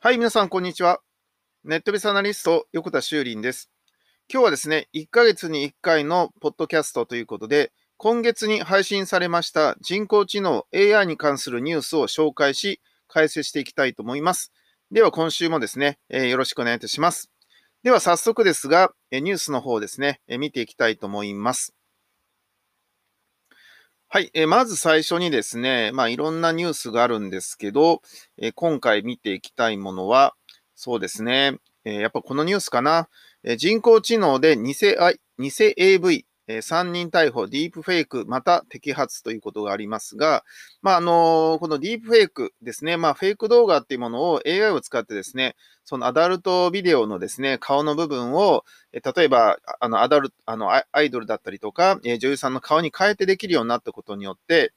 はい、皆さん、こんにちは。ネットベースアナリスト、横田修林です。今日はですね、1ヶ月に1回のポッドキャストということで、今月に配信されました人工知能 AI に関するニュースを紹介し、解説していきたいと思います。では、今週もですね、えー、よろしくお願いいたします。では、早速ですが、ニュースの方ですね、見ていきたいと思います。はい。えまず最初にですね、まあ、いろんなニュースがあるんですけど、え今回見ていきたいものは、そうですね、えやっぱこのニュースかな。え人工知能で偽偽 AV、え3人逮捕、ディープフェイク、また摘発ということがありますが、まあ、あのこのディープフェイクですね、まあ、フェイク動画っていうものを AI を使ってですね、そのアダルトビデオのですね、顔の部分を、え例えば、あの、アダルト、あの、アイドルだったりとか、え女優さんの顔に変えてできるようになったことによって、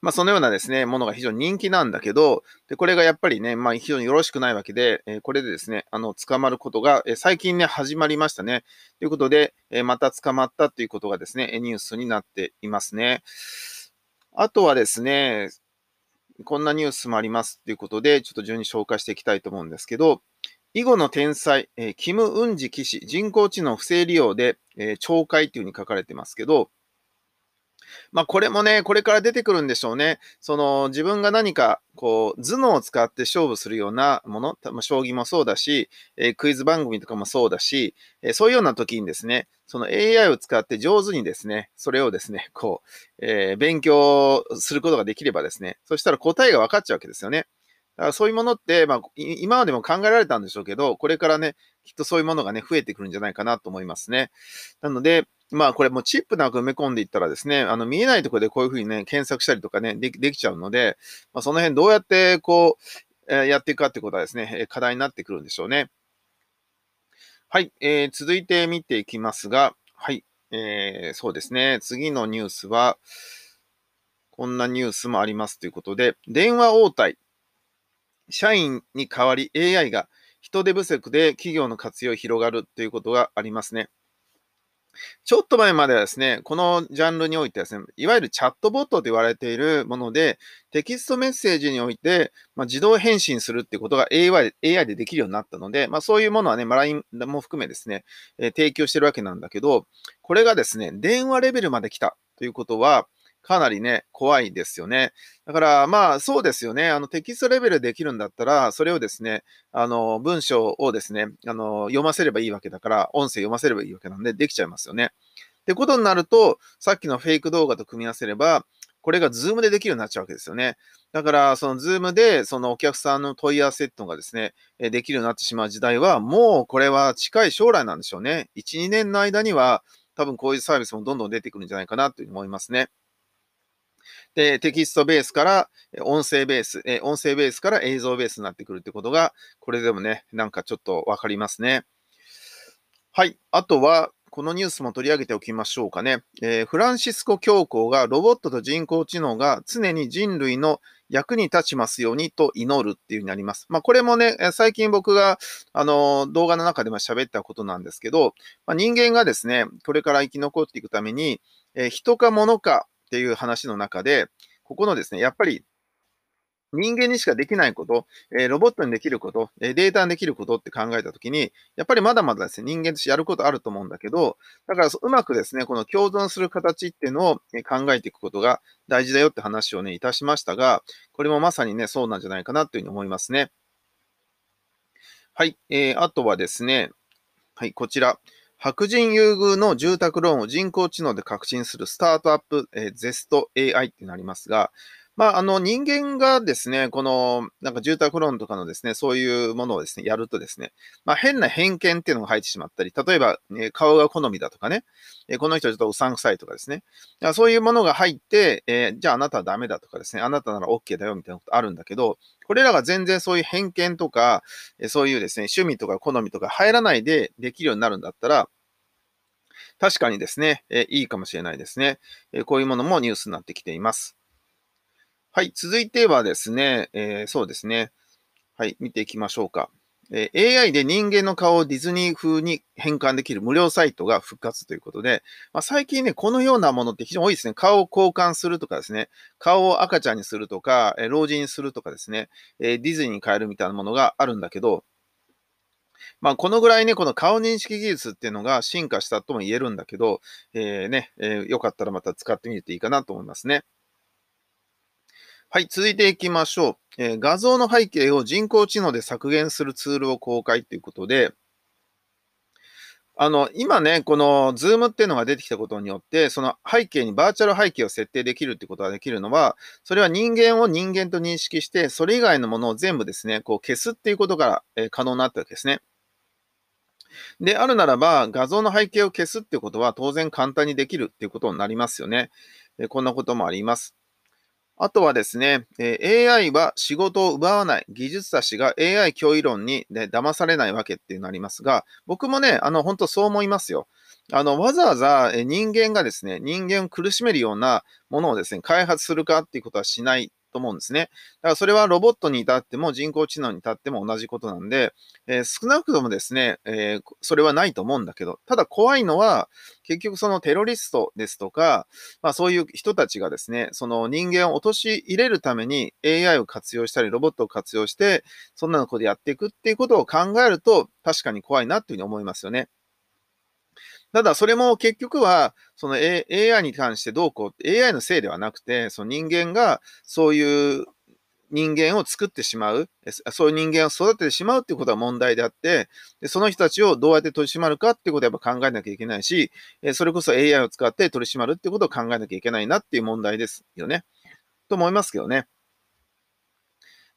まあ、そのようなですね、ものが非常に人気なんだけど、で、これがやっぱりね、まあ、非常によろしくないわけで、えこれでですね、あの、捕まることが、え最近ね、始まりましたね。ということで、えまた捕まったということがですね、ニュースになっていますね。あとはですね、こんなニュースもありますということで、ちょっと順に紹介していきたいと思うんですけど、囲碁の天才、えキム・ウンジ騎士、人工知能不正利用で、え懲戒というふうに書かれてますけど、まあ、これもね、これから出てくるんでしょうね。その、自分が何か、こう、頭脳を使って勝負するようなもの、まあ、将棋もそうだし、えー、クイズ番組とかもそうだし、えー、そういうような時にですね、その AI を使って上手にですね、それをですね、こう、えー、勉強することができればですね、そしたら答えが分かっちゃうわけですよね。だからそういうものって、まあ、今までも考えられたんでしょうけど、これからね、きっとそういうものがね、増えてくるんじゃないかなと思いますね。なので、まあこれもチップなんか埋め込んでいったらですね、あの見えないところでこういうふうにね、検索したりとかね、できできちゃうので、まあ、その辺どうやってこう、えー、やっていくかってことはですね、課題になってくるんでしょうね。はい、えー、続いて見ていきますが、はい、えー、そうですね、次のニュースは、こんなニュースもありますということで、電話応対、社員に代わり AI が人手不足で企業の活用広がるということがありますね。ちょっと前まではですね、このジャンルにおいてはですね、いわゆるチャットボットと言われているもので、テキストメッセージにおいて、まあ、自動返信するっていうことが AI でできるようになったので、まあ、そういうものはね、まあ、LINE も含めですね、えー、提供してるわけなんだけど、これがですね、電話レベルまで来たということは、かなりね、怖いですよね。だから、まあ、そうですよね。あの、テキストレベルできるんだったら、それをですね、あの、文章をですね、あの、読ませればいいわけだから、音声読ませればいいわけなんで、できちゃいますよね。ってことになると、さっきのフェイク動画と組み合わせれば、これが Zoomでできるようになっちゃうわけですよね。だから、その Zoomで、そのお客さんの問い合わせっていうのがですね、できるようになってしまう時代は、もうこれは近い将来なんでしょうね。1、2年の間には、多分こういうサービスもどんどん出てくるんじゃないかなというふうに思いますね。で、テキストベースから音声ベース、え音声ベースから映像ベースになってくるってことが、これでもね、なんかちょっとわかりますね。はい。あとは、このニュースも取り上げておきましょうかね。えー、フランシスコ教皇がロボットと人工知能が常に人類の役に立ちますようにと祈るっていうになります。まあ、これもね、最近僕が、あの、動画の中でも喋ったことなんですけど、まあ、人間がですね、これから生き残っていくために、えー、人か物かっていう話の中で、ここのですね、やっぱり人間にしかできないこと、え、ロボットにできること、え、データにできることって考えたときに、やっぱりまだまだですね、人間としてやることあると思うんだけど、だからうまくですね、この共存する形っていうのを考えていくことが大事だよって話をね、いたしましたが、これもまさにね、そうなんじゃないかなというふうに思いますね。はい、えー、あとはですね、はい、こちら。白人優遇の住宅ローンを人工知能で革新するスタートアップ、えー、ゼスト AI ってなりますが、まあ、あの、人間がですね、この、なんか住宅ローンとかのですね、そういうものをですね、やるとですね、まあ、変な偏見っていうのが入ってしまったり、例えば、ね、顔が好みだとかね、えこの人ちょっとうさんくさいとかですね、そういうものが入って、えー、じゃああなたはダメだとかですね、あなたなら OK だよみたいなことあるんだけど、これらが全然そういう偏見とか、そういうですね、趣味とか好みとか入らないでできるようになるんだったら、確かにですね、えいいかもしれないですね、えこういうものもニュースになってきています。はい、続いてはですね、えー、そうですね。はい、見ていきましょうか。えー AI で人間の顔をディズニー風に変換できる無料サイトが復活ということで、まあ、最近ね、このようなものって非常に多いですね。顔を交換するとかですね、顔を赤ちゃんにするとか、えー老人にするとかですね、えーディズニーに変えるみたいなものがあるんだけど、まあ、このぐらいね、この顔認識技術っていうのが進化したとも言えるんだけど、えーね、えーよかったらまた使ってみるといいかなと思いますね。はい、続いていきましょう。えー画像の背景を人工知能で削減するツールを公開ということで、あの、今ね、この Zoom っていうのが出てきたことによって、その背景にバーチャル背景を設定できるってことができるのは、それは人間を人間と認識して、それ以外のものを全部ですね、こう消すっていうことが、え可能になったわけですね。であるならば、画像の背景を消すっていうことは当然簡単にできるっていうことになりますよね。でこんなこともあります。あとはですね、AI は仕事を奪わない、技術者が AI 脅威論に、ね、騙されないわけっていうのありますが、僕もね、あの、本当そう思いますよ。あの、わざわざ人間がですね、人間を苦しめるようなものをですね、開発するかっていうことはしないと思うんですね。だからそれはロボットに至っても人工知能に至っても同じことなんで、えー少なくともですね、えーそれはないと思うんだけど、ただ怖いのは、結局そのテロリストですとか、まあそういう人たちがですね、その人間を陥れるために AI を活用したり、ロボットを活用して、そんなのことやっていくっていうことを考えると、確かに怖いなっていうふうに思いますよね。ただ、それも結局は、その AI に関してどうこう、AI のせいではなくて、その人間がそういう人間を作ってしまう、そういう人間を育ててしまうっていうことは問題であって、でその人たちをどうやって取り締まるかっていうことをやっぱ考えなきゃいけないし、それこそ AI を使って取り締まるっていうことを考えなきゃいけないなっていう問題ですよね。と思いますけどね。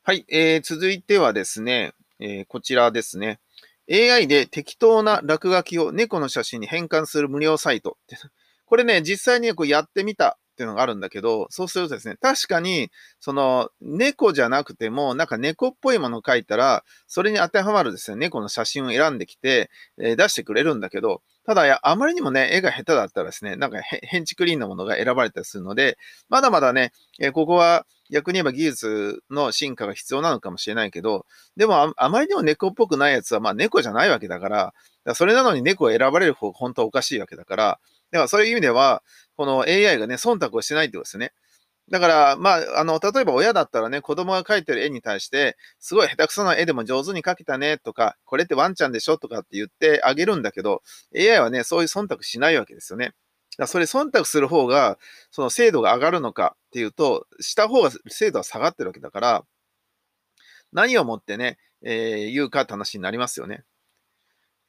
はい、えー続いてはですね、えーこちらですね。AI で適当な落書きを猫の写真に変換する無料サイト。これね、実際にこうやってみたっていうのがあるんだけど、そうするとですね、確かに、その、猫じゃなくても、なんか猫っぽいものを描いたら、それに当てはまるですね、猫の写真を選んできて、えー出してくれるんだけど、ただ、やあまりにもね、絵が下手だったらですね、なんかへ変チクリーンなものが選ばれたりするので、まだまだね、えーここは逆に言えば技術の進化が必要なのかもしれないけど、でもあまりにも猫っぽくないやつは、まあ猫じゃないわけだから、からそれなのに猫を選ばれる方が本当はおかしいわけだから、だからそういう意味では、この AI がね、忖度をしてないってことですね。だから、まあ、あの、例えば親だったらね、子供が描いてる絵に対して、すごい下手くそな絵でも上手に描けたねとか、これってワンちゃんでしょとかって言ってあげるんだけど、AI はね、そういう忖度しないわけですよね。だそれ忖度する方が、その精度が上がるのかっていうと、した方が精度は下がってるわけだから、何をもってね、えー言うかって話になりますよね。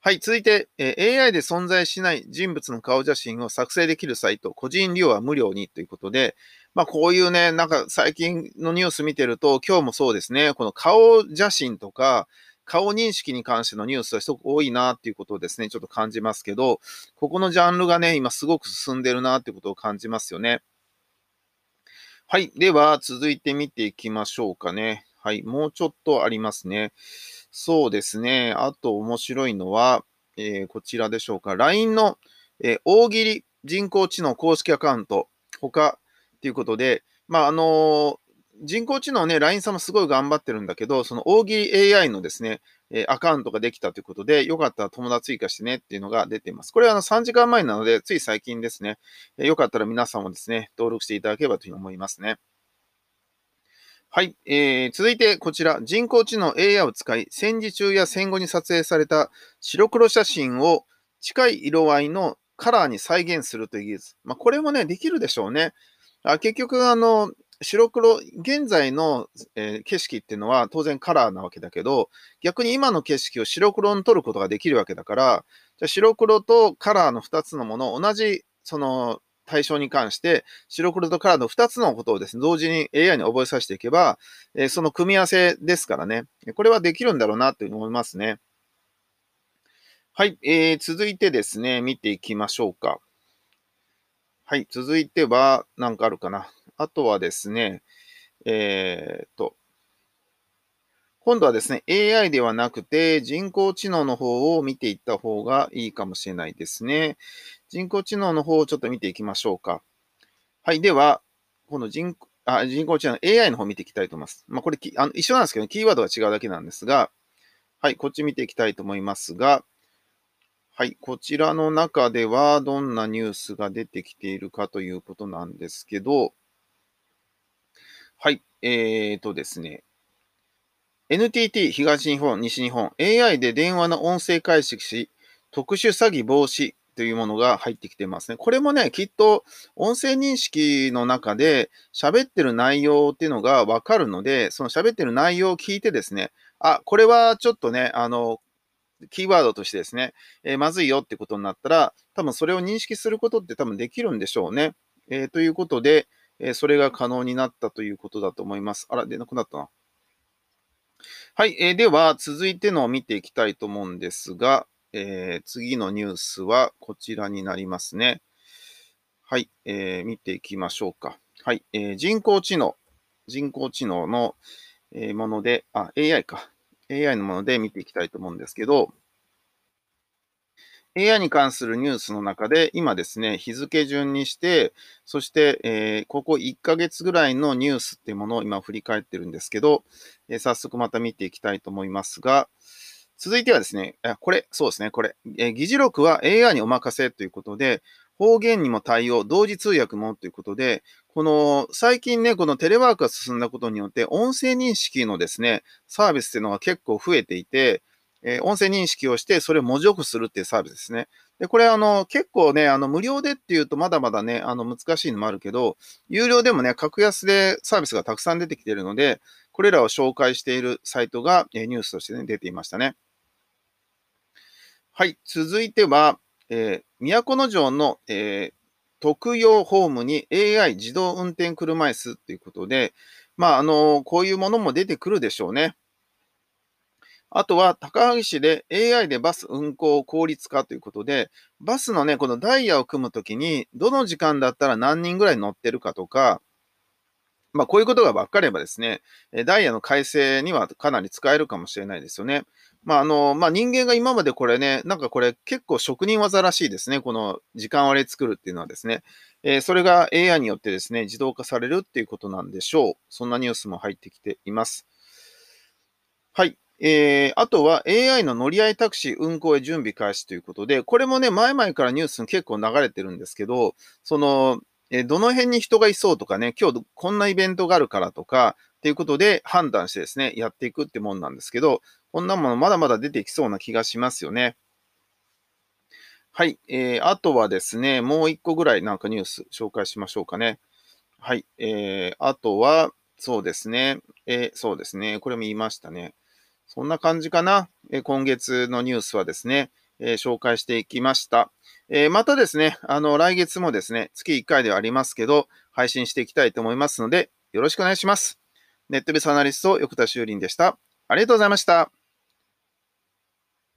はい、続いて、えー AI で存在しない人物の顔写真を作成できるサイト、個人利用は無料にということで、まあこういうね、なんか最近のニュース見てると、今日もそうですね、この顔写真とか、顔認識に関してのニュースはすごく多いなっていうことをですね、ちょっと感じますけど、ここのジャンルがね、今すごく進んでるなっていうことを感じますよね。はい。では、続いて見ていきましょうかね。はい。もうちょっとありますね。そうですね。あと面白いのは、えーこちらでしょうか。LINE の、えー大喜利人工知能公式アカウント、他ということで、まあ、あのー人工知能ね、LINE さんもすごい頑張ってるんだけど、その大喜利 AI のですね、えアカウントができたということで、よかったら友達追加してねっていうのが出ています。これはあの3時間前なので、つい最近ですね。えーよかったら皆さんもですね、登録していただければというふうに思いますね。はい、えー続いてこちら、人工知能 AI を使い、戦時中や戦後に撮影された白黒写真を近い色合いのカラーに再現するという技術。まあ、これもね、できるでしょうね。あ結局、あの、白黒、現在の、えー景色っていうのは当然カラーなわけだけど、逆に今の景色を白黒に撮ることができるわけだから、じゃ白黒とカラーの2つのもの同じ、その、対象に関して、白黒とカラーの2つのことをですね、同時に AI に覚えさせていけば、えーその組み合わせですからね、これはできるんだろうなというふうに思いますね。はい、えー続いてですね、見ていきましょうか。はい、続いては、何かあるかな。あとはですね、えーっと、今度はですね、AI ではなくて人工知能の方を見ていった方がいいかもしれないですね。人工知能の方をちょっと見ていきましょうか。はい、では、この人あ人工知能 AI の方を見ていきたいと思います。まあ、これきあの一緒なんですけど、キーワードが違うだけなんですが、はい、こっち見ていきたいと思いますが、はい、こちらの中ではどんなニュースが出てきているかということなんですけど、はい、えーとですね、NTT 東日本、西日本、AI で電話の音声解析し、特殊詐欺防止というものが入ってきてますね。これもね、きっと音声認識の中で喋ってる内容っていうのがわかるので、その喋ってる内容を聞いてですね、あ、これはちょっとね、あの、キーワードとしてですね、えー、まずいよってことになったら、多分それを認識することって多分できるんでしょうね。えー、ということで、え、それが可能になったということだと思います。あら、出なくなったな。はい、えー、では続いてのを見ていきたいと思うんですが、えー、次のニュースはこちらになりますね。はい、えー、見ていきましょうか。はい、えー、人工知能、人工知能の、えもので、あ、AI か。AI のもので見ていきたいと思うんですけど、AI に関するニュースの中で、今ですね、日付順にして、そして、え、ここ1ヶ月ぐらいのニュースっていうものを今振り返ってるんですけど、え、早速また見ていきたいと思いますが、続いてはですね、これ、そうですね、これ、え、議事録は AI にお任せということで、方言にも対応、同時通訳もということで、この最近ね、このテレワークが進んだことによって、音声認識のですね、サービスっていうのが結構増えていて、え、音声認識をして、それを文字起こするっていうサービスですね。で、これあの、結構ね、あの、無料でっていうとまだまだね、あの、難しいのもあるけど、有料でもね、格安でサービスがたくさん出てきているので、これらを紹介しているサイトが、え、ニュースとしてね、出ていましたね。はい、続いては、えー、都城の、えー、特用ホームに AI 自動運転車椅子ということで、まあ、あの、こういうものも出てくるでしょうね。あとは、高萩市で AI でバス運行効率化ということで、バスのね、このダイヤを組むときに、どの時間だったら何人ぐらい乗ってるかとか、まあ、こういうことが分かればですね、ダイヤの改正にはかなり使えるかもしれないですよね。まあ、あの、まあ、人間が今までこれね、なんかこれ結構職人技らしいですね。この時間割り作るっていうのはですね。えー、それが AI によってですね、自動化されるっていうことなんでしょう。そんなニュースも入ってきています。はい。えー、あとは AI の乗り合いタクシー運行へ準備開始ということで、これもね、前々からニュースに結構流れてるんですけど、その、えどの辺に人がいそうとかね、今日こんなイベントがあるからとか、っていうことで判断してですね、やっていくってもんなんですけど、こんなものまだまだ出てきそうな気がしますよね。はい。えー、あとはですね、もう一個ぐらいなんかニュース紹介しましょうかね。はい。えー、あとは、そうですね。えー、そうですね。これも言いましたね。そんな感じかな。え、今月のニュースはですね、え、紹介していきました。え、またですね、あの、来月もですね、月1回ではありますけど、配信していきたいと思いますので、よろしくお願いします。ネットベースアナリスト、横田修林でした。ありがとうございました。